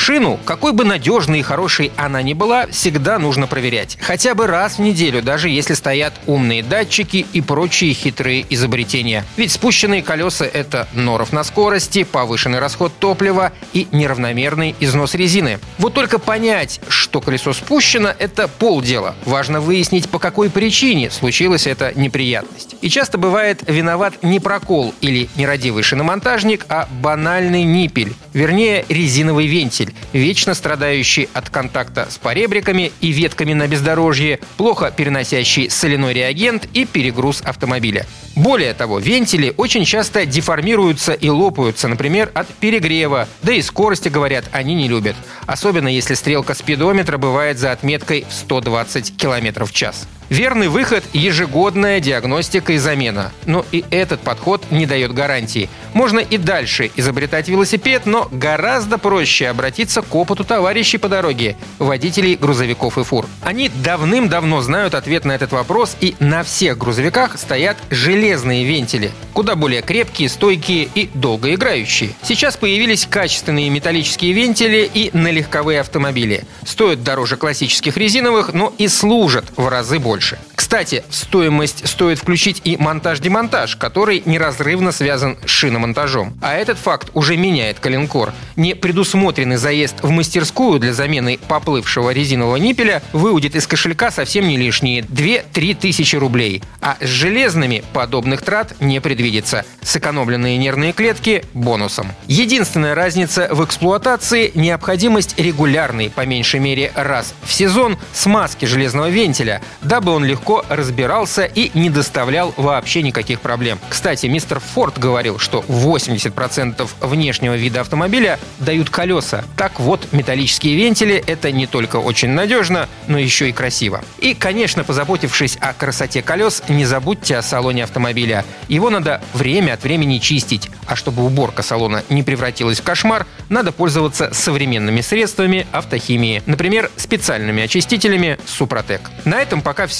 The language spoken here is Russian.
Шину, какой бы надежной и хорошей она ни была, всегда нужно проверять. Хотя бы раз в неделю, даже если стоят умные датчики и прочие хитрые изобретения. Ведь спущенные колеса — это норов на скорости, повышенный расход топлива и неравномерный износ резины. Вот только понять, что колесо спущено — это полдела. Важно выяснить, по какой причине случилась эта неприятность. И часто бывает виноват не прокол или нерадивый шиномонтажник, а банальный ниппель, вернее резиновый вентиль водитель, вечно страдающий от контакта с поребриками и ветками на бездорожье, плохо переносящий соляной реагент и перегруз автомобиля. Более того, вентили очень часто деформируются и лопаются, например, от перегрева, да и скорости, говорят, они не любят. Особенно если стрелка спидометра бывает за отметкой в 120 км в час. Верный выход – ежегодная диагностика и замена. Но и этот подход не дает гарантии. Можно и дальше изобретать велосипед, но гораздо проще обратиться к опыту товарищей по дороге – водителей грузовиков и фур. Они давным-давно знают ответ на этот вопрос, и на всех грузовиках стоят железные вентили, куда более крепкие, стойкие и долгоиграющие. Сейчас появились качественные металлические вентили и на легковые автомобили. Стоят дороже классических резиновых, но и служат в разы больше больше. Кстати, в стоимость стоит включить и монтаж-демонтаж, который неразрывно связан с шиномонтажом. А этот факт уже меняет коленкор. Не предусмотренный заезд в мастерскую для замены поплывшего резинового ниппеля выудит из кошелька совсем не лишние 2-3 тысячи рублей. А с железными подобных трат не предвидится. Сэкономленные нервные клетки – бонусом. Единственная разница в эксплуатации – необходимость регулярной, по меньшей мере раз в сезон, смазки железного вентиля, дабы он легко разбирался и не доставлял вообще никаких проблем. Кстати, мистер Форд говорил, что 80% внешнего вида автомобиля дают колеса. Так вот, металлические вентили — это не только очень надежно, но еще и красиво. И, конечно, позаботившись о красоте колес, не забудьте о салоне автомобиля. Его надо время от времени чистить, а чтобы уборка салона не превратилась в кошмар, надо пользоваться современными средствами автохимии, например, специальными очистителями Супротек. На этом пока все